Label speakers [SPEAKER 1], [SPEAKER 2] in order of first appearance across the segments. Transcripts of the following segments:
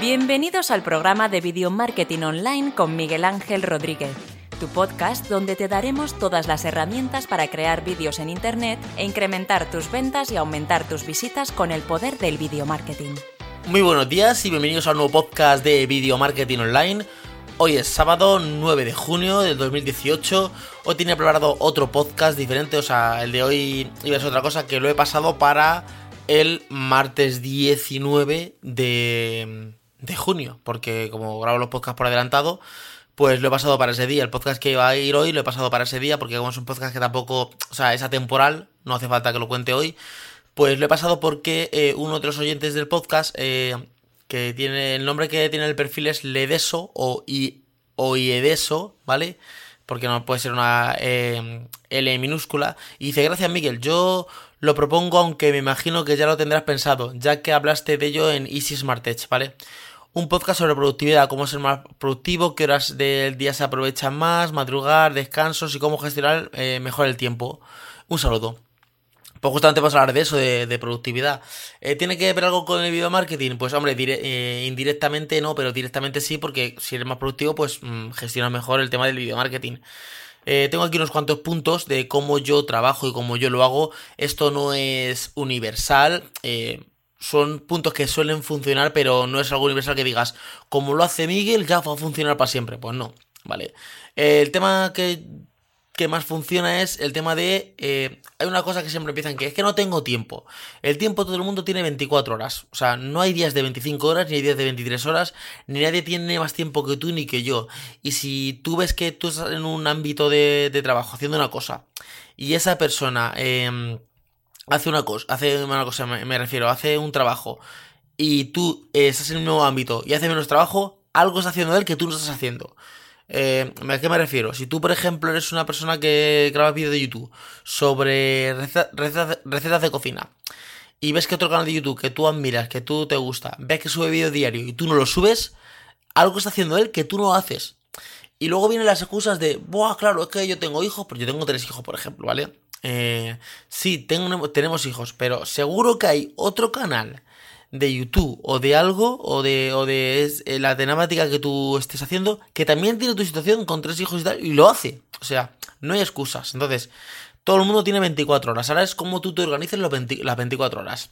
[SPEAKER 1] Bienvenidos al programa de Video Marketing Online con Miguel Ángel Rodríguez, tu podcast donde te daremos todas las herramientas para crear vídeos en Internet e incrementar tus ventas y aumentar tus visitas con el poder del video marketing.
[SPEAKER 2] Muy buenos días y bienvenidos a un nuevo podcast de Video Marketing Online. Hoy es sábado 9 de junio del 2018. Hoy tenía preparado otro podcast diferente, o sea, el de hoy iba a ser otra cosa que lo he pasado para el martes 19 de, de junio, porque como grabo los podcasts por adelantado, pues lo he pasado para ese día. El podcast que iba a ir hoy lo he pasado para ese día, porque como es un podcast que tampoco, o sea, es atemporal, no hace falta que lo cuente hoy, pues lo he pasado porque eh, uno de los oyentes del podcast, eh, que tiene el nombre que tiene el perfil es Ledeso o, I, o Iedeso, ¿vale? Porque no puede ser una eh, L minúscula. Y dice, gracias Miguel, yo lo propongo aunque me imagino que ya lo tendrás pensado, ya que hablaste de ello en Easy Smart Edge, ¿vale? Un podcast sobre productividad, cómo ser más productivo, qué horas del día se aprovechan más, madrugar, descansos y cómo gestionar eh, mejor el tiempo. Un saludo. Pues justamente vamos a hablar de eso, de, productividad. Eh, ¿Tiene que ver algo con el video marketing? Pues hombre, eh, indirectamente no, pero directamente sí, porque si eres más productivo, pues mm, gestionas mejor el tema del video marketing. tengo aquí unos cuantos puntos de cómo yo trabajo y cómo yo lo hago. Esto no es universal son puntos que suelen funcionar, pero no es algo universal que digas, como lo hace Miguel, ya va a funcionar para siempre. Pues no, ¿vale? el tema que, que, más funciona es el tema de... Eh, hay una cosa que siempre empiezan que es que no tengo tiempo. El tiempo todo el mundo tiene 24 horas. O sea, no hay días de 25 horas, ni hay días de 23 horas, ni nadie tiene más tiempo que tú ni que yo. Y si tú ves que tú estás en un ámbito de, de trabajo haciendo una cosa y esa persona... Eh, hace una cosa, hace una cosa, me, refiero, hace un trabajo y tú estás en un nuevo ámbito y hace menos trabajo, algo está haciendo él que tú no estás haciendo. Eh, ¿A qué me refiero? Si tú, por ejemplo, eres una persona que graba vídeos de YouTube sobre recetas, de cocina y ves que otro canal de YouTube que tú admiras, que tú te gusta, ves que sube vídeo diario y tú no lo subes, algo está haciendo él que tú no haces. Y luego vienen las excusas de, Buah, claro, es que yo tengo hijos, porque yo tengo tres hijos, por ejemplo, ¿vale? Eh, sí, tenemos hijos, pero seguro que hay otro canal de YouTube o de algo o de, o de eh, la temática que tú estés haciendo que también tiene tu situación con tres hijos y tal y lo hace. O sea, no hay excusas. Entonces, todo el mundo tiene 24 horas. Ahora es como tú te organizas las 24 horas.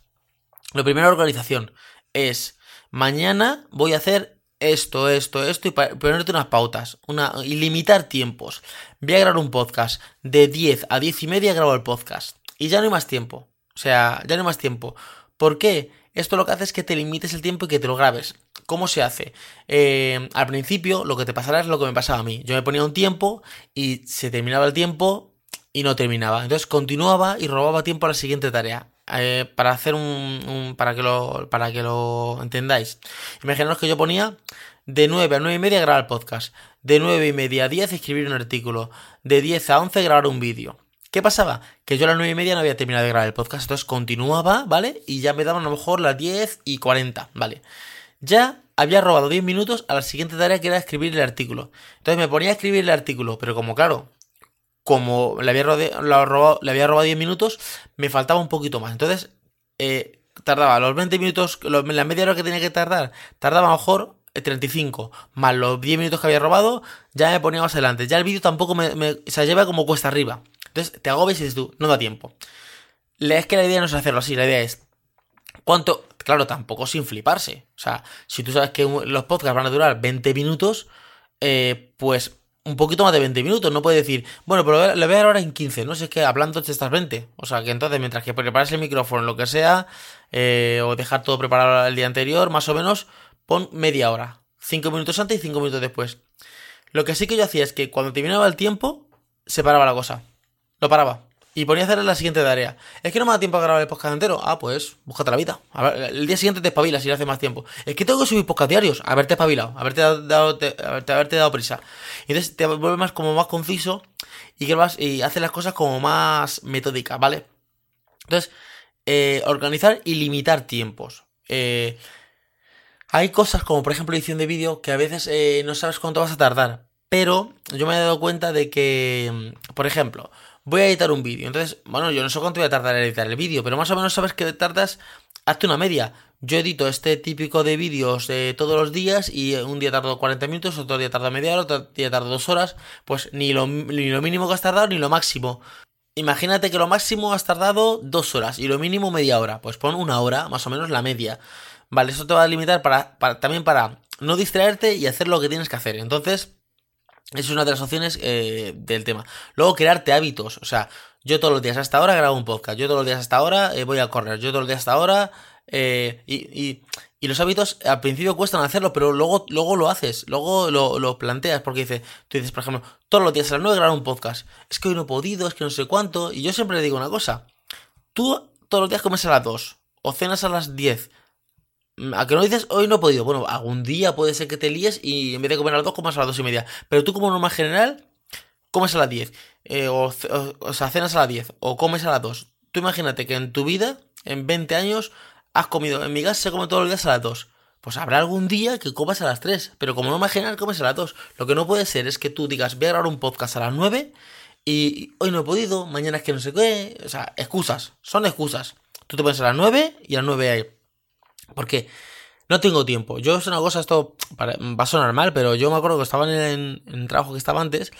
[SPEAKER 2] La primera organización es mañana voy a hacer esto, esto, esto y ponerte unas pautas una, y limitar tiempos. Voy a grabar un podcast de 10 a 10 y media grabo el podcast y ya no hay más tiempo. O sea, ya no hay más tiempo. ¿Por qué? Esto lo que hace es que te limites el tiempo y que te lo grabes. ¿Cómo se hace? Eh, al principio lo que te pasará es lo que me pasaba a mí. Yo me ponía un tiempo y se terminaba el tiempo y no terminaba. Entonces continuaba y robaba tiempo a la siguiente tarea. Eh, para hacer un, para que lo para que lo entendáis imaginaos que yo ponía de 9 a 9 y media grabar el podcast de 9 y media a 10 escribir un artículo de 10 a 11 grabar un vídeo ¿Qué pasaba? Que yo a las 9 y media no había terminado de grabar el podcast, entonces continuaba, ¿vale? Y ya me daban a lo mejor las 10 y 40, ¿vale? Ya había robado 10 minutos a la siguiente tarea que era escribir el artículo. Entonces me ponía a escribir el artículo, pero como claro, como le había, robado, le había robado 10 minutos, me faltaba un poquito más. Entonces, eh, tardaba los 20 minutos, la media hora que tenía que tardar, tardaba a lo mejor 35, eh, más los 10 minutos que había robado, ya me ponía más adelante. Ya el vídeo tampoco me, se lleva como cuesta arriba. Entonces, te agobias y dices tú, no da tiempo. Es que la idea no es hacerlo así, la idea es, ¿cuánto? Claro, tampoco sin fliparse. O sea, si tú sabes que los podcasts van a durar 20 minutos, eh, pues un poquito más de 20 minutos. No puede decir, bueno, pero le voy a dar ahora en 15. No sé, es que hablando te estás 20. O sea, que entonces mientras que preparas el micrófono, lo que sea, eh, o dejar todo preparado el día anterior, más o menos, pon media hora. 5 minutos antes y 5 minutos después. Lo que sí que yo hacía es que cuando terminaba el tiempo, se paraba la cosa. Lo paraba. Y ponía a hacer la siguiente tarea. Es que no me da tiempo a grabar el podcast entero. Ah, pues, búscate la vida. el día siguiente te espabilas y le hace más tiempo. Es que tengo que subir podcast diarios. Haberte espabilado, haberte dado, haberte dado prisa. Entonces te vuelve más como más conciso y que y haces las cosas como más metódicas, ¿vale? Entonces, eh, organizar y limitar tiempos. Eh, hay cosas como por ejemplo edición de vídeo que a veces eh, no sabes cuánto vas a tardar. Pero yo me he dado cuenta de que, por ejemplo, voy a editar un vídeo. Entonces, bueno, yo no sé cuánto voy a tardar en editar el vídeo, pero más o menos sabes que tardas, hazte una media. yo edito este típico de vídeos de todos los días y un día tardo 40 minutos, otro día tardo media hora, otro día tardo dos horas, pues ni lo, ni lo mínimo que has tardado ni lo máximo. Imagínate que lo máximo has tardado dos horas y lo mínimo media hora. Pues pon una hora, más o menos la media. Vale, eso te va a limitar para, también para no distraerte y hacer lo que tienes que hacer. Entonces, es una de las opciones eh, del tema. Luego, crearte hábitos. O sea, yo todos los días hasta ahora grabo un podcast. Yo todos los días hasta ahora eh, voy a correr. Yo todos los días hasta ahora. Eh, y, y, los hábitos al principio cuestan hacerlo, pero luego, luego lo haces. Luego lo, lo planteas. Porque dices, tú dices, por ejemplo, todos los días a las 9 grabar un podcast. Es que hoy no he podido, es que no sé cuánto. Y yo siempre le digo una cosa. Tú todos los días comes a las 2 o cenas a las 10 ¿A que no dices hoy no he podido? Bueno, algún día puede ser que te líes y en vez de comer a las 2 comas a las 2 y media. Pero tú como norma general, comes a las 10. Eh, o, o, sea, cenas a las 10 o comes a las 2. Tú imagínate que en tu vida, en 20 años, has comido. En mi casa se come todos los días a las 2. Pues habrá algún día que comas a las 3. Pero como norma general, comes a las 2. Lo que no puede ser es que tú digas, voy a grabar un podcast a las 9 y hoy no he podido, mañana es que no sé qué. O sea, excusas. Son excusas. Tú te pones a las 9 y a las 9 hay porque no tengo tiempo. Yo es una cosa, esto va a sonar mal, pero yo me acuerdo que estaba en, el trabajo que estaba antes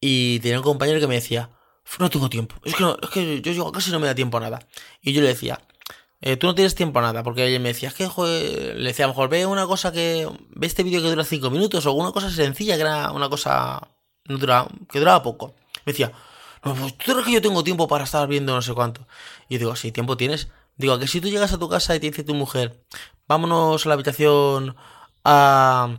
[SPEAKER 2] y tenía un compañero que me decía, no tengo tiempo. Es que, no, es que yo llego casi no me da tiempo a nada. Y yo le decía, eh, tú no tienes tiempo a nada, porque él me decía, es que le decía, a lo mejor ve una cosa que, ve este vídeo que dura 5 minutos o una cosa sencilla que era una cosa dura, que duraba poco. Me decía, no, pues tú crees que yo tengo tiempo para estar viendo no sé cuánto. Y yo digo, sí, tiempo tienes. Digo, que si tú llegas a tu casa y te dice tu mujer, vámonos a la habitación a,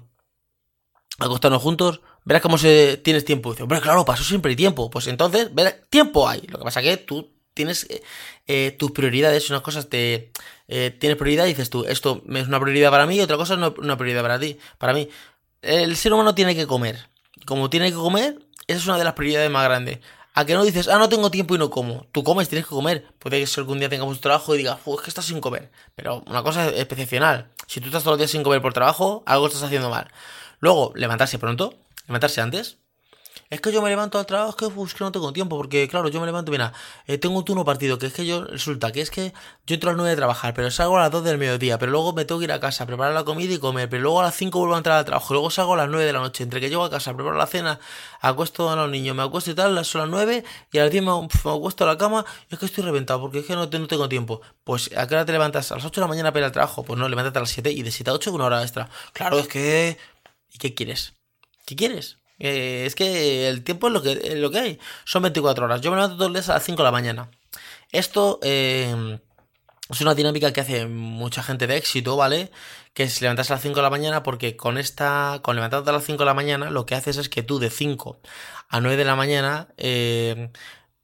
[SPEAKER 2] acostarnos juntos, verás cómo se tienes tiempo. dice, hombre, claro, paso siempre tiempo. Pues entonces, verás, tiempo hay. Lo que pasa que tú tienes eh, eh, tus prioridades, unas cosas te eh, tienes prioridad y dices tú, esto es una prioridad para mí y otra cosa es una prioridad para ti, para mí. El ser humano tiene que comer. Como tiene que comer, esa es una de las prioridades más grandes. A que no dices, ah, no tengo tiempo y no como. Tú comes, tienes que comer. Puede que algún día tengamos trabajo y digas, es que estás sin comer. Pero una cosa excepcional. Si tú estás todos los días sin comer por trabajo, algo estás haciendo mal. Luego, levantarse pronto, levantarse antes. Es que yo me levanto al trabajo, es que, no tengo tiempo, porque claro, yo me levanto, mira, eh, tengo un turno partido, que es que yo, resulta que es que yo entro a las 9 de trabajar, pero salgo a las 2 del mediodía, pero luego me tengo que ir a casa, preparar la comida y comer, pero luego a las 5 vuelvo a entrar al trabajo, luego salgo a las 9 de la noche, entre que llego a casa, preparo la cena, acuesto a los niños, me acuesto y tal, son las 9 y a las 10 me, acuesto a la cama y es que estoy reventado, porque es que no, tengo tiempo. Pues, ¿a qué hora te levantas? A las 8 de la mañana para ir al trabajo, pues no, levántate a las 7 y de 7 a 8 con una hora extra. Claro, es que... ¿Y qué quieres? ¿Qué quieres? Eh, es que el tiempo es lo que, lo que hay. Son 24 horas. Yo me levanto todos los días a las 5 de la mañana. Esto eh, es una dinámica que hace mucha gente de éxito, ¿vale? Que es levantarse a las 5 de la mañana porque con esta, con levantarte a las 5 de la mañana, lo que haces es que tú de 5 a 9 de la mañana, eh,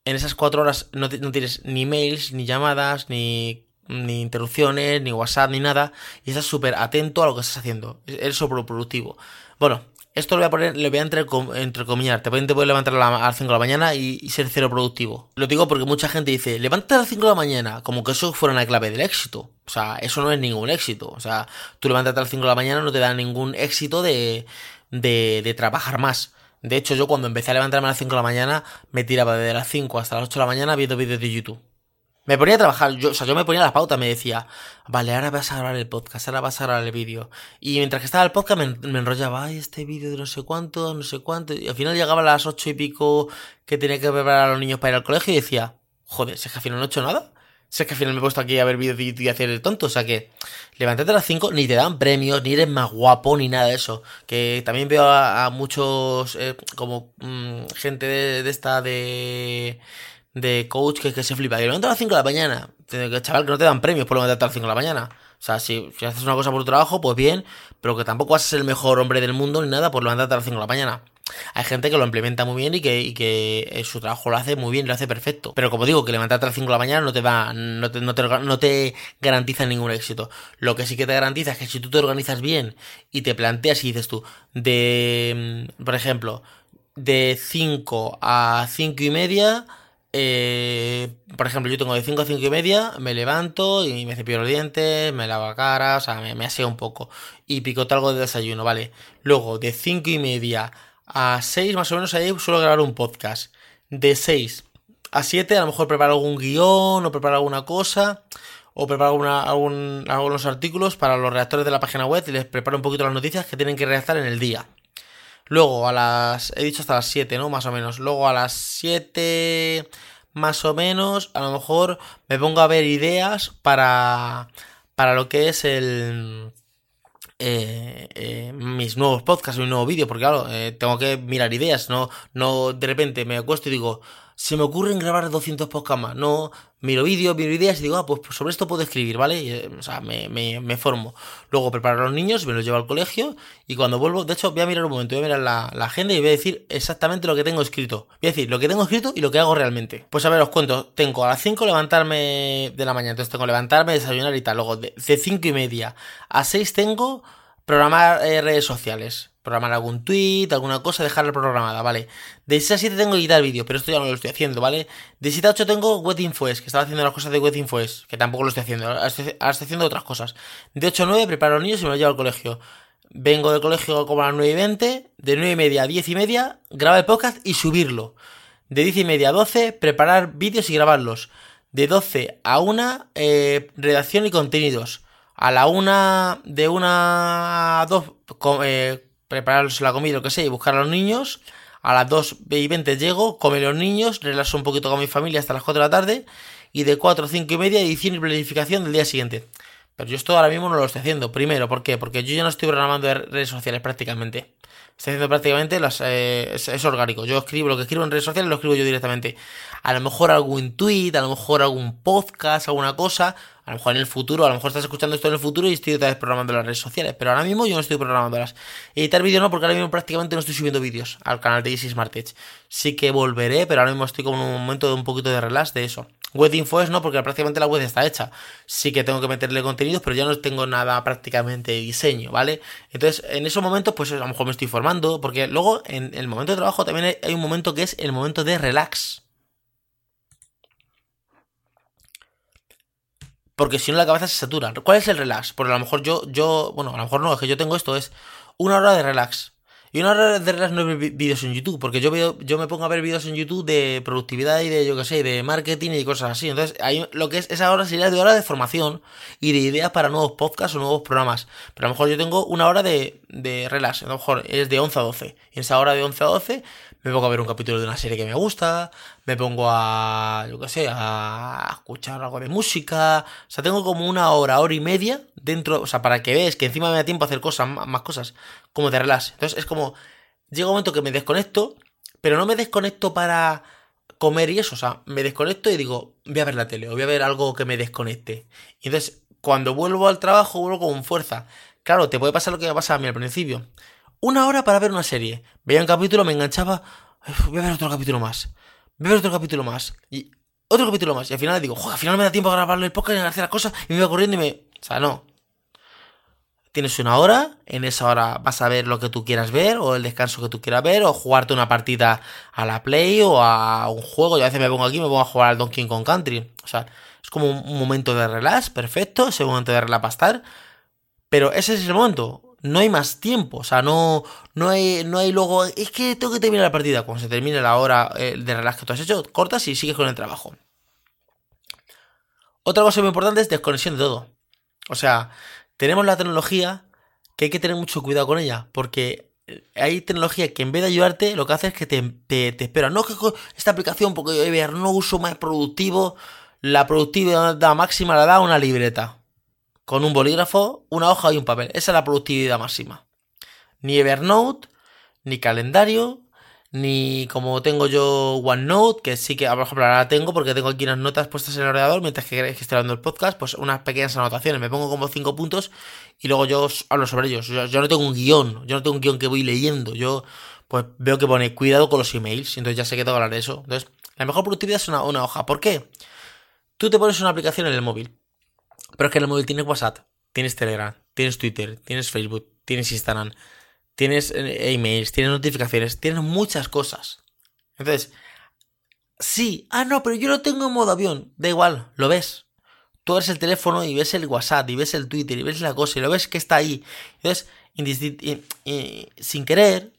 [SPEAKER 2] en esas 4 horas no, no tienes ni mails, ni llamadas, ni ni interrupciones, ni WhatsApp, ni nada, y estás súper atento a lo que estás haciendo. Eres súper productivo. Bueno, esto lo voy a poner, le voy a entre, entrecomillar. Te puedes levantar a las 5 de la mañana y, ser cero productivo. Lo digo porque mucha gente dice, levántate a las 5 de la mañana, como que eso fuera una clave del éxito. O sea, eso no es ningún éxito. O sea, tú levántate a las 5 de la mañana no te da ningún éxito de, de, de trabajar más. De hecho, yo cuando empecé a levantarme a las 5 de la mañana, me tiraba desde las 5 hasta las 8 de la mañana viendo vídeos de YouTube. Me ponía a trabajar, yo, o sea, yo me ponía las pautas, me decía, vale, ahora vas a grabar el podcast, ahora vas a grabar el vídeo. Y mientras que estaba el podcast me, enrollaba, ay, este vídeo de no sé cuánto, no sé cuánto. Y al final llegaba a las ocho y pico que tenía que preparar a los niños para ir al colegio y decía, joder, si es que al final no he hecho nada. Si es que al final me he puesto aquí a ver vídeos de YouTube y hacer el tonto. O sea que, levántate a las 5, ni te dan premios, ni eres más guapo, ni nada de eso. Que también veo a, muchos, eh, como mm, gente de esta de de coach que, que se flipa. Y levanta a las 5 de la mañana. Que, chaval, que no te dan premios por levantarte a las 5 de la mañana. O sea, si, si, haces una cosa por tu trabajo, pues bien, pero que tampoco vas a ser el mejor hombre del mundo ni nada por levantarte a las 5 de la mañana. Hay gente que lo implementa muy bien y que, y que eh, su trabajo lo hace muy bien, lo hace perfecto. Pero como digo, que levantarte a las 5 de la mañana no te da, no te, no te, no te garantiza ningún éxito. Lo que sí que te garantiza es que si tú te organizas bien y te planteas y dices tú, de, mm, por ejemplo, de 5 a 5 y media, eh, por ejemplo, yo tengo de 5 a 5 y media, me levanto y me cepillo los dientes, me lavo la cara, o sea, me, aseo un poco y picoto algo de desayuno, ¿vale? Luego, de 5 y media a 6 más o menos ahí suelo grabar un podcast. De 6 a 7 a lo mejor preparo algún guion o preparo alguna cosa. o preparo algunos artículos para los redactores de la página web y les preparo un poquito las noticias que tienen que redactar en el día. Luego a las... He dicho hasta las 7, ¿no? Más o menos. Luego a las 7 más o menos, a lo mejor me pongo a ver ideas para, para lo que es el... Eh, eh, mis nuevos podcasts, mi nuevo vídeo, porque claro, eh, tengo que mirar ideas, no, no de repente me acuesto y digo, se me ocurren grabar 200 podcasts más. No, miro vídeos, miro ideas y digo, ah, pues, pues sobre esto puedo escribir, ¿vale? o sea, me, me, me, formo. Luego preparo a los niños, me los llevo al colegio y cuando vuelvo, de hecho, voy a mirar un momento, voy a mirar la, la, agenda y voy a decir exactamente lo que tengo escrito. Voy a decir lo que tengo escrito y lo que hago realmente. Pues a ver, os cuento, tengo a las 5 levantarme de la mañana, entonces tengo levantarme, desayunar y tal. Luego de, 5 y media a 6 tengo programar eh, redes sociales programar algún tweet, alguna cosa, dejarla programada, ¿vale? De 6 a 7 tengo que editar vídeo, pero esto ya no lo estoy haciendo, ¿vale? De 7 a 8 tengo WebInfoes, que estaba haciendo las cosas de WebInfoes, que tampoco lo estoy haciendo, ahora estoy, haciendo otras cosas. De 8 a 9 preparo a los niños y me los llevo al colegio. Vengo del colegio como a las 9 y 20, de 9 y media a 10 y media, grabar el podcast y subirlo. De 10 y media a 12, preparar vídeos y grabarlos. De 12 a 1, eh, redacción y contenidos. A la 1, de 1 a 2, eh, prepararles la comida, lo que sea, y buscar a los niños. A las 2 y 20 llego, come los niños, relajo un poquito con mi familia hasta las 4 de la tarde. Y de 4 a 5 y media, edición y planificación del día siguiente. Pero yo esto ahora mismo no lo estoy haciendo. Primero, ¿por qué? Porque yo ya no estoy programando redes sociales prácticamente. Estoy haciendo prácticamente las, eh, es, orgánico. Yo escribo lo que escribo en redes sociales, lo escribo yo directamente. A lo mejor algún tweet, a lo mejor algún podcast, alguna cosa. A lo mejor en el futuro, a lo mejor estás escuchando esto en el futuro y estoy otra vez programando las redes sociales. Pero ahora mismo yo no estoy programándolas. Editar vídeo no, porque ahora mismo prácticamente no estoy subiendo vídeos al canal de Easy Smart Edge. Sí que volveré, pero ahora mismo estoy como en un momento de un poquito de relax de eso. Web info es no, porque prácticamente la web está hecha. Sí que tengo que meterle contenidos, pero ya no tengo nada prácticamente de diseño, ¿vale? Entonces, en esos momentos, pues a lo mejor me estoy formando, porque luego en el momento de trabajo también hay un momento que es el momento de relax. Porque si no la cabeza se satura. ¿Cuál es el relax? Porque a lo mejor yo, yo, bueno, a lo mejor no, es que yo tengo esto, es una hora de relax. Y una hora de relax no ver vídeos en YouTube, porque yo veo, yo me pongo a ver vídeos en YouTube de productividad y de, yo qué sé, de marketing y cosas así. Entonces, hay, lo que es esa hora sería de hora de formación y de ideas para nuevos podcasts o nuevos programas. Pero a lo mejor yo tengo una hora de, de relax, a lo mejor es de 11 a 12. Y en esa hora de 11 a 12 me pongo a ver un capítulo de una serie que me gusta, me pongo a, yo qué sé, a escuchar algo de música. O sea, tengo como una hora, hora y media dentro, o sea, para que veas que encima me da tiempo a hacer cosas, más cosas, como de relax. Entonces es como, llega un momento que me desconecto, pero no me desconecto para comer y eso, o sea, me desconecto y digo, voy a ver la tele o voy a ver algo que me desconecte. Y entonces, cuando vuelvo al trabajo, vuelvo con fuerza. Claro, te puede pasar lo que me pasa a mí al principio una hora para ver una serie. Veía un capítulo, me enganchaba, voy a ver otro capítulo más. Voy a ver otro capítulo más. Y otro capítulo más. Y al final digo, joder, al final me da tiempo a grabarle el podcast y a hacer las cosas. Y me voy corriendo y me... O sea, no. Tienes una hora, en esa hora vas a ver lo que tú quieras ver, o el descanso que tú quieras ver, o jugarte una partida a la Play o a un juego. Yo a veces me pongo aquí y me pongo a jugar al Donkey Kong Country. O sea, es como un momento de relax, perfecto, ese momento de relax para estar. Pero ese es el momento no hay más tiempo, o sea, no, no, hay, no hay luego, es que tengo que terminar la partida, cuando se termine la hora eh, de relax que tú has hecho, cortas y sigues con el trabajo. Otra cosa muy importante es desconexión de todo. O sea, tenemos la tecnología que hay que tener mucho cuidado con ella, porque hay tecnología que en vez de ayudarte, lo que hace es que te, te, espera. No que esta aplicación, porque yo no uso más productivo, la productividad máxima la da una libreta con un bolígrafo, una hoja y un papel. Esa es la productividad máxima. Ni Evernote, ni calendario, ni como tengo yo OneNote, que sí que, por ejemplo, ahora la tengo porque tengo aquí unas notas puestas en el ordenador mientras que, estoy hablando el podcast, pues unas pequeñas anotaciones. Me pongo como cinco puntos y luego yo hablo sobre ellos. Yo, no tengo un guion, yo no tengo un guion que voy leyendo. Yo, pues veo que pone cuidado con los emails, entonces ya sé que tengo que hablar de eso. Entonces, la mejor productividad es una, una hoja. ¿Por qué? Tú te pones una aplicación en el móvil pero es que el móvil tienes WhatsApp, tienes Telegram, tienes Twitter, tienes Facebook, tienes Instagram, tienes eh, emails, tienes notificaciones, tienes muchas cosas. Entonces, sí, ah, no, pero yo lo tengo en modo avión. Da igual, lo ves. Tú ves el teléfono y ves el WhatsApp y ves el Twitter y ves la cosa y lo ves que está ahí. Entonces, sin querer,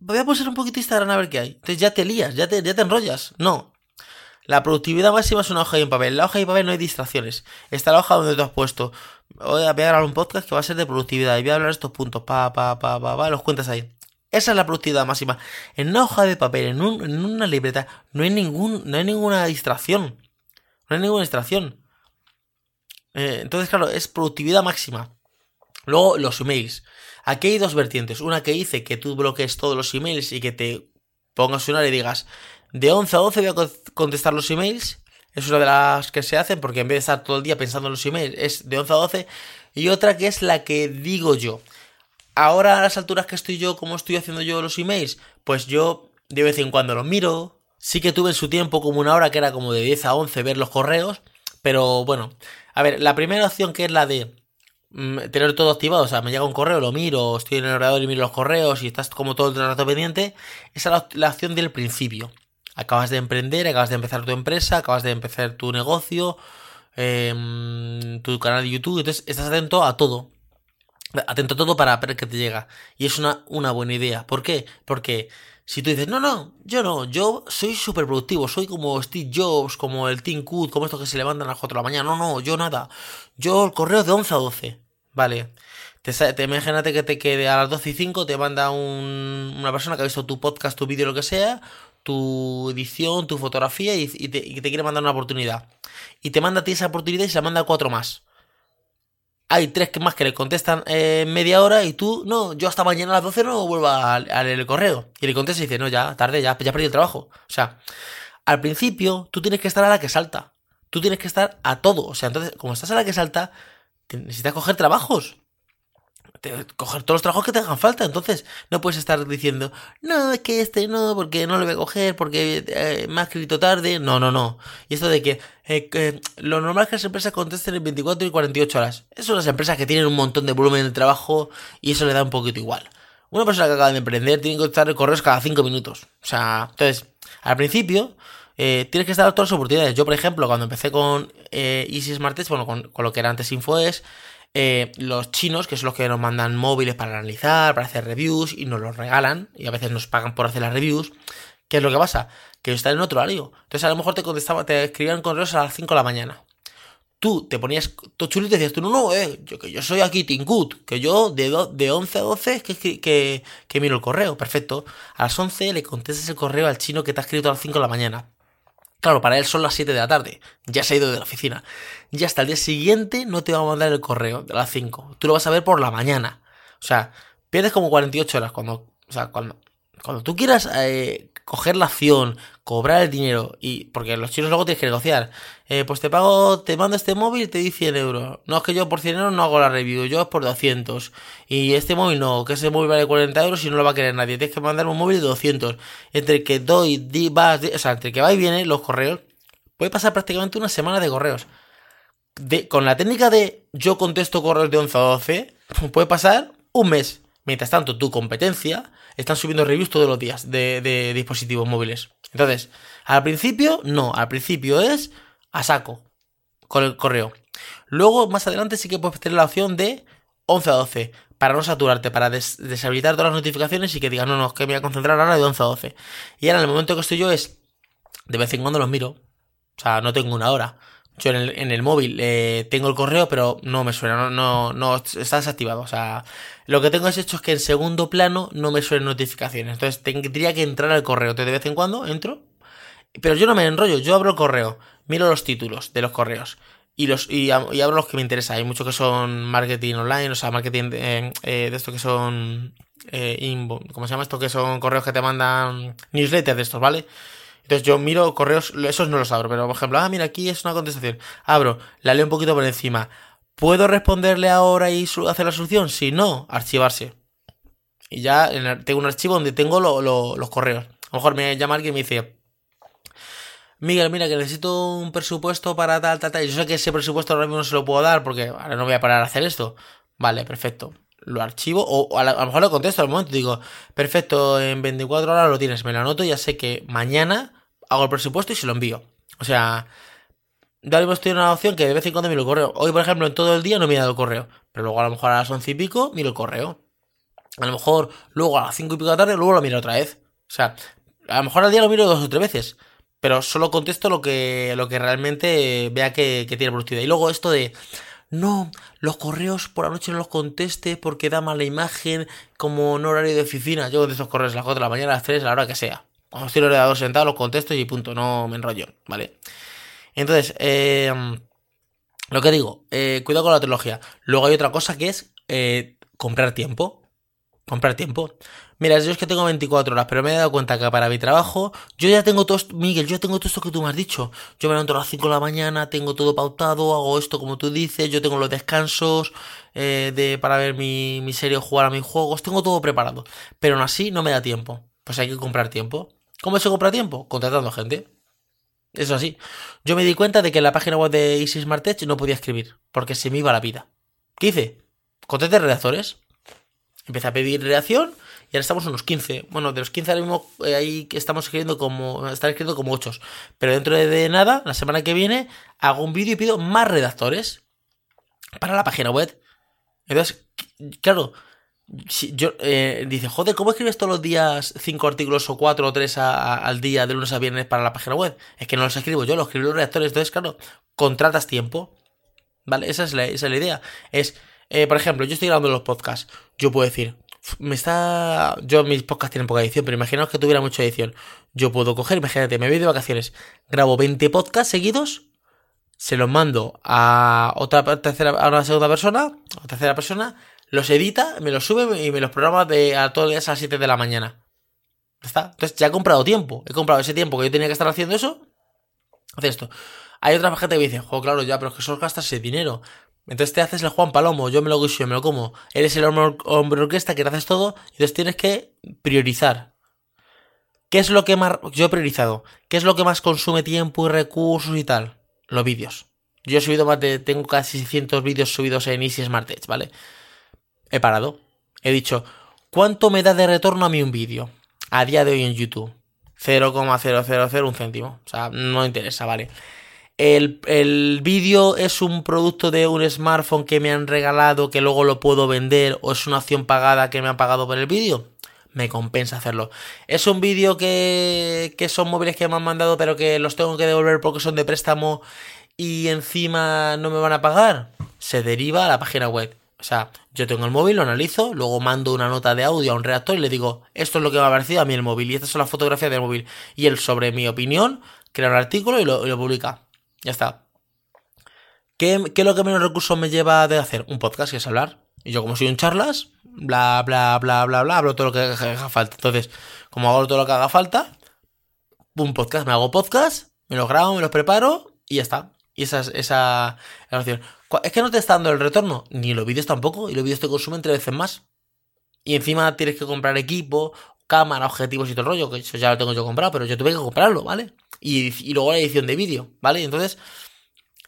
[SPEAKER 2] voy a pulsar un poquito Instagram a ver qué hay. Entonces ya te lías, ya te, ya te enrollas. No. La productividad máxima es una hoja y un papel. En la hoja y papel no hay distracciones. Está la hoja donde tú has puesto. Voy a grabar un podcast que va a ser de productividad y voy a hablar de estos puntos. Pa, pa, pa, pa, pa, los cuentas ahí. Esa es la productividad máxima. En una hoja de papel, en, en una libreta, no hay, ningún, no hay ninguna distracción. No hay ninguna distracción. Eh, entonces, claro, es productividad máxima. Luego, los emails. Aquí hay dos vertientes. Una que dice que tú bloquees todos los emails y que te pongas una y digas, de 11 a 12 voy a contestar los emails. Es una de las que se hacen porque en vez de estar todo el día pensando en los emails, es de 11 a 12. Y otra que es la que digo yo. Ahora a las alturas que estoy yo, ¿cómo estoy haciendo yo los emails? Pues yo de vez en cuando los miro. Sí que tuve en su tiempo como una hora que era como de 10 a 11 ver los correos. Pero bueno, a ver, la primera opción que es la de mm, tener todo activado, o sea, me llega un correo, lo miro, estoy en el ordenador y miro los correos y estás como todo el rato pendiente, esa es la, opción del principio. Acabas de emprender, acabas de empezar tu empresa, acabas de empezar tu negocio, em, tu canal de YouTube, entonces estás atento a todo. Atento a todo para ver qué te llega. Y es una, una buena idea. ¿Por qué? Porque si tú dices, no, no, yo no, yo soy súper productivo, soy como Steve Jobs, como el Tim Cook, como estos que se levantan a las 4 de la mañana, no, no, yo nada. Yo el correo de 11 a 12, ¿vale? Te, te imagínate que te quede a las 12 y 5, te manda un, una persona que ha visto tu podcast, tu vídeo, lo que sea, tu edición, tu fotografía y, te, y, te, quiere mandar una oportunidad. Y te manda a ti esa oportunidad y se la manda a cuatro más. Hay tres más que le contestan en media hora y tú, no, yo hasta mañana a las 12 no vuelvo a, leer el correo. Y le contesta y dice, no, ya, tarde, ya, ya perdí el trabajo. O sea, al principio tú tienes que estar a la que salta. Tú tienes que estar a todo. O sea, entonces, como estás a la que salta, necesitas coger trabajos coger todos los trabajos que te hagan falta. Entonces, no puedes estar diciendo, no, es que este no, porque no lo voy a coger, porque eh, me ha escrito tarde. No, no, no. Y esto de que eh, lo normal es que las empresas contesten en 24 y 48 horas. Eso son las empresas que tienen un montón de volumen de trabajo y eso le da un poquito igual. Una persona que acaba de emprender tiene que contestar correos cada 5 minutos. O sea, entonces, al principio, eh, tienes que estar a todas las oportunidades. Yo, por ejemplo, cuando empecé con eh, Easy Smart bueno, con, con, lo que era antes InfoES, eh, los chinos, que son los que nos mandan móviles para analizar, para hacer reviews y nos los regalan y a veces nos pagan por hacer las reviews. ¿Qué es lo que pasa? Que están en otro horario. Entonces a lo mejor te contestaba, te escribían correos a las 5 de la mañana. Tú te ponías tu chulito y decías tú, no, no, eh, yo, que yo soy aquí Tingut, que yo de, de 11 a 12 que, que, que miro el correo. Perfecto. A las 11 le contestas el correo al chino que te ha escrito a las 5 de la mañana. Claro, para él son las 7 de la tarde. Ya se ha ido de la oficina. Ya hasta el día siguiente no te va a mandar el correo de las 5. Tú lo vas a ver por la mañana. O sea, pierdes como 48 horas cuando. O sea, cuando, cuando tú quieras eh, coger la acción, cobrar el dinero, y porque los chinos luego tienes que negociar, eh, pues te pago, te mando este móvil y te di 100 euros. No es que yo por 100 euros no hago la review, yo es por 200. Y este móvil no, que ese móvil vale 40 euros y no lo va a querer nadie. Tienes que mandar un móvil de 200. Entre que doy, di, vas, o sea, entre que va y viene los correos, puede pasar prácticamente una semana de correos. Con la técnica de yo contesto correos de 11 a 12, puede pasar un mes. Mientras tanto, tu competencia están subiendo reviews todos los días de, dispositivos móviles. Entonces, al principio, no, al principio es a saco con el correo. Luego, más adelante, sí que puedes tener la opción de 11 a 12 para no saturarte, para deshabilitar todas las notificaciones y que digas, no, no, es que me voy a concentrar ahora de 11 a 12. Y ahora, en el momento que estoy yo, es de vez en cuando los miro. O sea, no tengo una hora. Yo en el, en el móvil eh, tengo el correo, pero no me suena, no, no, no está desactivado. O sea, lo que tengo es hecho es que en segundo plano no me suelen notificaciones. Entonces tendría que entrar al correo. Entonces, de vez en cuando entro. Pero yo no me enrollo, yo abro el correo, miro los títulos de los correos. Y, los, y, abro los que me interesan. Hay muchos que son marketing online, o sea, marketing eh, eh, de estos que son. Eh, ¿Cómo se llama esto? Que son correos que te mandan newsletters de estos, ¿vale? Entonces yo miro correos, esos no los abro, pero por ejemplo, ah, mira, aquí es una contestación. Abro, la leo un poquito por encima. ¿Puedo responderle ahora y hacer la solución? Si no, archivarse. Y ya tengo un archivo donde tengo los correos. A lo mejor me llama alguien y me dice, Miguel, mira que necesito un presupuesto para tal, tal, tal. Yo sé que ese presupuesto ahora mismo no se lo puedo dar porque ahora no voy a parar a hacer esto. Vale, perfecto. Lo archivo o, a, lo mejor lo contesto al momento. Digo, perfecto, en 24 horas lo tienes, me lo anoto y ya sé que mañana hago el presupuesto y se lo envío. O sea, ya mismo estoy en una opción que de vez en cuando miro el correo. Hoy, por ejemplo, en todo el día no he dado el correo. Pero luego a lo mejor a las once y pico miro el correo. A lo mejor luego a las cinco y pico de la tarde luego lo miro otra vez. O sea, a lo mejor al día lo miro dos o tres veces. Pero solo contesto lo que, lo que realmente vea que, tiene productividad. Y luego esto de, no, los correos por la noche no los conteste porque da mala imagen como en horario de oficina. Yo contesto correos a las 4 de la mañana, a las 3, a la hora que sea. Cuando estoy en el ordenador sentado los contesto y punto, no me enrollo, ¿vale? Entonces, eh, lo que digo, eh, cuidado con la tecnología. Luego hay otra cosa que es eh, comprar tiempo. Comprar tiempo. Mira, yo es que tengo 24 horas, pero me he dado cuenta que para mi trabajo, yo ya tengo todo esto, Miguel, yo tengo todo esto que tú me has dicho. Yo me levanto a las 5 de la mañana, tengo todo pautado, hago esto como tú dices, yo tengo los descansos de, para ver mi, mi serie o jugar a mis juegos, tengo todo preparado. Pero aún así no me da tiempo. Pues hay que comprar tiempo. ¿Cómo se compra tiempo? Contratando gente. Eso así. Yo me di cuenta de que en la página web de Easy Smart no podía escribir, porque se me iba la vida. ¿Qué hice? Contraté redactores. Empecé a pedir redacción y ahora estamos unos 15. Bueno, de los 15 ahora mismo eh, ahí estamos escribiendo como. Están escribiendo como 8. Pero dentro de nada, la semana que viene, hago un vídeo y pido más redactores para la página web. Entonces, claro, si yo, eh, dice, joder, ¿cómo escribes todos los días 5 artículos o 4 o 3 al día de lunes a viernes para la página web? Es que no los escribo yo, los escribo los redactores. Entonces, claro, contratas tiempo. ¿Vale? Esa es la, esa es la idea. Es, eh, por ejemplo, yo estoy grabando los podcasts. Yo puedo decir, me está. Yo, mis podcasts tienen poca edición, pero imaginaos que tuviera mucha edición. Yo puedo coger, imagínate, me voy de vacaciones, grabo 20 podcasts seguidos, se los mando a otra tercera, a una segunda persona, a tercera persona, los edita, me los sube y me los programa de, a todos los días a las 7 de la mañana. ¿Está? Entonces ya he comprado tiempo. He comprado ese tiempo que yo tenía que estar haciendo eso. Hace esto. Hay otra gente que me dice, jo, claro, ya, pero es que solo gastas ese dinero. Entonces te haces el Juan Palomo, yo me lo guiso, yo me lo como. Eres el hombre, hombre orquesta que te haces todo, entonces tienes que priorizar. ¿Qué es lo que más. Yo he priorizado. ¿Qué es lo que más consume tiempo y recursos y tal? Los vídeos. Yo he subido más de. Tengo casi 600 vídeos subidos en Easy Smart Edge, ¿vale? He parado. He dicho, ¿cuánto me da de retorno a mí un vídeo? A día de hoy en YouTube. 0,000 un céntimo. O sea, no interesa, ¿vale? El, el vídeo es un producto de un smartphone que me han regalado que luego lo puedo vender o es una acción pagada que me han pagado por el vídeo. Me compensa hacerlo. Es un vídeo que, que son móviles que me han mandado pero que los tengo que devolver porque son de préstamo y encima no me van a pagar. Se deriva a la página web. O sea, yo tengo el móvil, lo analizo, luego mando una nota de audio a un redactor y le digo, esto es lo que me ha parecido a mí el móvil y estas son las fotografías del móvil. Y él, sobre mi opinión, crea un artículo y lo, publica. Ya está. ¿Qué, ¿Qué, es lo que menos recursos me lleva de hacer? Un podcast, que es hablar. Y yo, como soy un charlas, bla, bla, bla, bla, bla, hablo todo lo que haga falta. Entonces, como hago todo lo que haga falta, un podcast, me hago podcast, me los grabo, me los preparo y ya está. Y esa es esa la opción. Es que no te está dando el retorno, ni los vídeos tampoco, y los vídeos te consumen tres veces más. Y encima tienes que comprar equipo, cámara, objetivos y todo el rollo, que eso ya lo tengo yo comprado, pero yo tuve que comprarlo, ¿vale? Y, y luego la edición de vídeo, ¿vale? Entonces,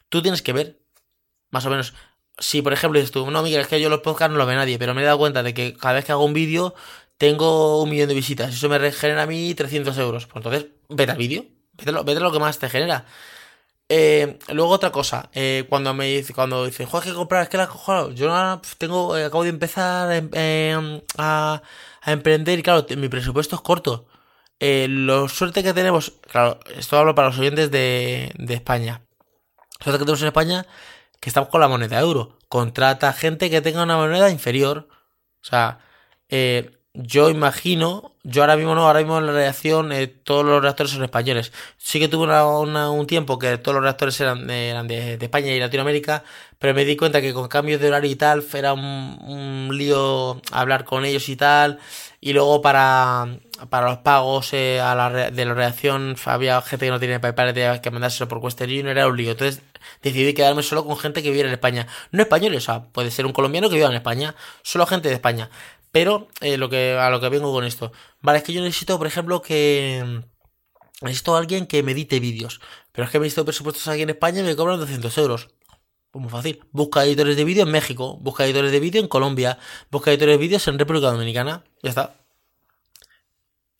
[SPEAKER 2] tú tienes que ver, más o menos, si por ejemplo dices tú, no, Miguel, es que yo los podcasts no lo ve nadie, pero me he dado cuenta de que cada vez que hago un vídeo tengo un millón de visitas, eso me genera a mí 300 euros. Pues entonces, vete al vídeo, vete, vete lo que más te genera. Eh, luego otra cosa, eh, cuando me dice, cuando dicen, joder, que comprar, es que la cojo, yo tengo, eh, acabo de empezar eh, a, a, emprender y claro, mi presupuesto es corto. lo suerte que tenemos, claro, esto hablo para los oyentes de, de España. La suerte que tenemos en España, que estamos con la moneda euro. Contrata gente que tenga una moneda inferior. O sea, yo imagino, yo ahora mismo no, ahora mismo en la redacción eh, todos los reactores son españoles. Sí que tuve una, un tiempo que todos los reactores eran, de, eran de, España y Latinoamérica, pero me di cuenta que con cambios de horario y tal era un, lío hablar con ellos y tal. Y luego para, para los pagos eh, a la, de la redacción había gente que no tenía PayPal, tenía que mandárselo por Western Union, era un lío. Entonces decidí quedarme solo con gente que viviera en España. No españoles, o sea, puede ser un colombiano que viva en España, solo gente de España. Pero eh, lo que, a lo que vengo con esto. Vale, es que yo necesito, por ejemplo, que... Necesito a alguien que me edite vídeos. Pero es que me necesito presupuestos aquí en España y me cobran 200 euros. Pues muy fácil. Busca editores de vídeo en México. Busca editores de vídeo en Colombia. Busca editores de vídeos en República Dominicana. Ya está.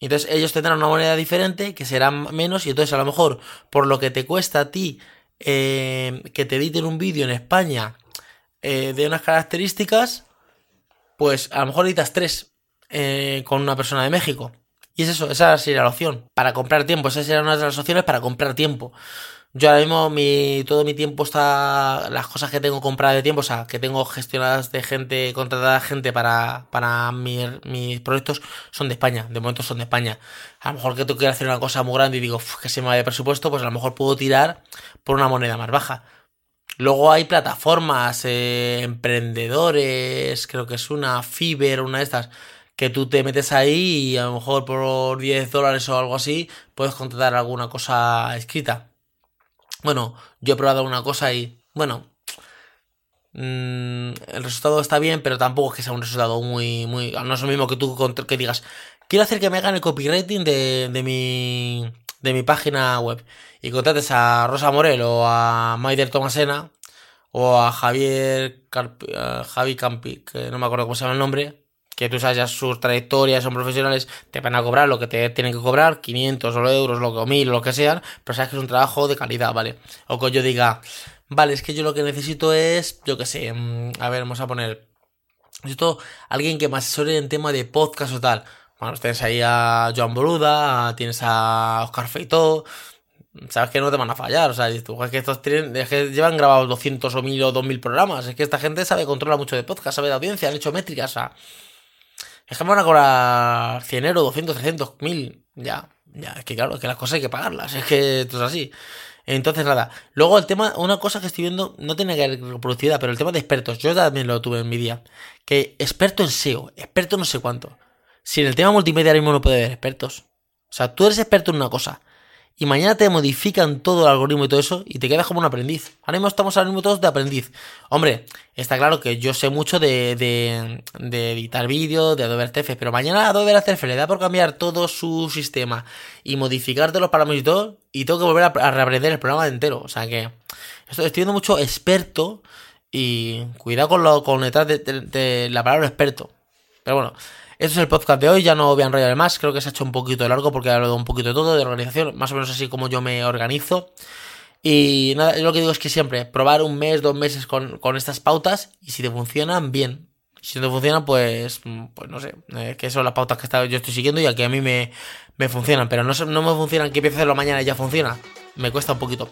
[SPEAKER 2] Entonces ellos tendrán una moneda diferente que será menos y entonces a lo mejor por lo que te cuesta a ti eh, que te editen un vídeo en España eh, de unas características, pues a lo mejor editas tres eh, con una persona de México. Y es eso, esa sería la opción. Para comprar tiempo, esa sería una de las opciones para comprar tiempo. Yo ahora mismo mi, todo mi tiempo está, las cosas que tengo compradas de tiempo, o sea, que tengo gestionadas de gente, contratada gente para, para mis proyectos, son de España, de momento son de España. A lo mejor que tú quieras hacer una cosa muy grande y digo que se me va de presupuesto, pues a lo mejor puedo tirar por una moneda más baja. Luego hay plataformas, eh, emprendedores, creo que es una Fiverr, una de estas, que tú te metes ahí y a lo mejor por 10 dólares o algo así puedes contratar alguna cosa escrita. Bueno, yo he probado una cosa y, bueno, mm, el resultado está bien, pero tampoco es que sea un resultado muy, muy... No es lo mismo que tú que digas, quiero hacer que me hagan el copywriting de, de mi de mi página web y contrates a Rosa Morel o a Maider Tomasena o a Javier Javi Campi, que no me acuerdo cómo se llama el nombre, que tú sabes ya sus trayectorias, son profesionales, te van a cobrar lo que te tienen que cobrar, 500 o euros, lo que, o 1000, lo que sean, pero sabes que es un trabajo de calidad, ¿vale? O que yo diga, vale, es que yo lo que necesito es, yo qué sé, mm, a ver, vamos a poner, necesito alguien que me asesore en tema de podcast o tal. Bueno, tienes ahí a Joan Boluda, tienes a Oscar Feito, sabes que no te van a fallar, o sea, es que estos tienen, es que llevan grabados 200 o 1000 o 2000 programas, es que esta gente sabe, controla mucho de podcast, sabe de audiencia, han hecho métricas, o sea, es que me van a cobrar 100 euros, 200, 300, 1000. Ya, ya, es que claro, es que las cosas hay que pagarlas. Es que esto es así. Entonces, nada. Luego el tema, una cosa que estoy viendo, no tiene que ver reproducida, pero el tema de expertos. Yo también lo tuve en mi día. Que experto en SEO, experto no sé cuánto. Si en el tema multimedia ahora mismo no puede haber expertos. O sea, tú eres experto en una cosa y mañana te modifican todo el algoritmo y todo eso y te quedas como un aprendiz. Ahora mismo estamos ahora mismo todos de aprendiz. Hombre, está claro que yo sé mucho de, de, editar vídeos, de Adobe After pero mañana Adobe After le da por cambiar todo su sistema y modificarte los parámetros y tengo que volver a, reaprender el programa entero. O sea que estoy, viendo mucho experto y cuidado con, lo, con detrás de la palabra experto. Pero bueno, este es el podcast de hoy, ya no voy a enrollar más, creo que se ha hecho un poquito largo porque he hablado un poquito de todo, de organización, más o menos así como yo me organizo. Y nada, lo que digo es que siempre probar un mes, dos meses con, estas pautas y si te funcionan, bien. Si no te funcionan, pues, pues no sé, eh, que son las pautas que yo estoy siguiendo y que a mí me, me funcionan, pero no, no me funcionan que empiece a hacerlo mañana y ya funciona. Me cuesta un poquito.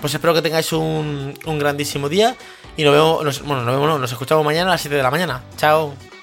[SPEAKER 2] Pues espero que tengáis un, grandísimo día y nos vemos, bueno, nos vemos, nos escuchamos mañana a las 7 de la mañana. Chao.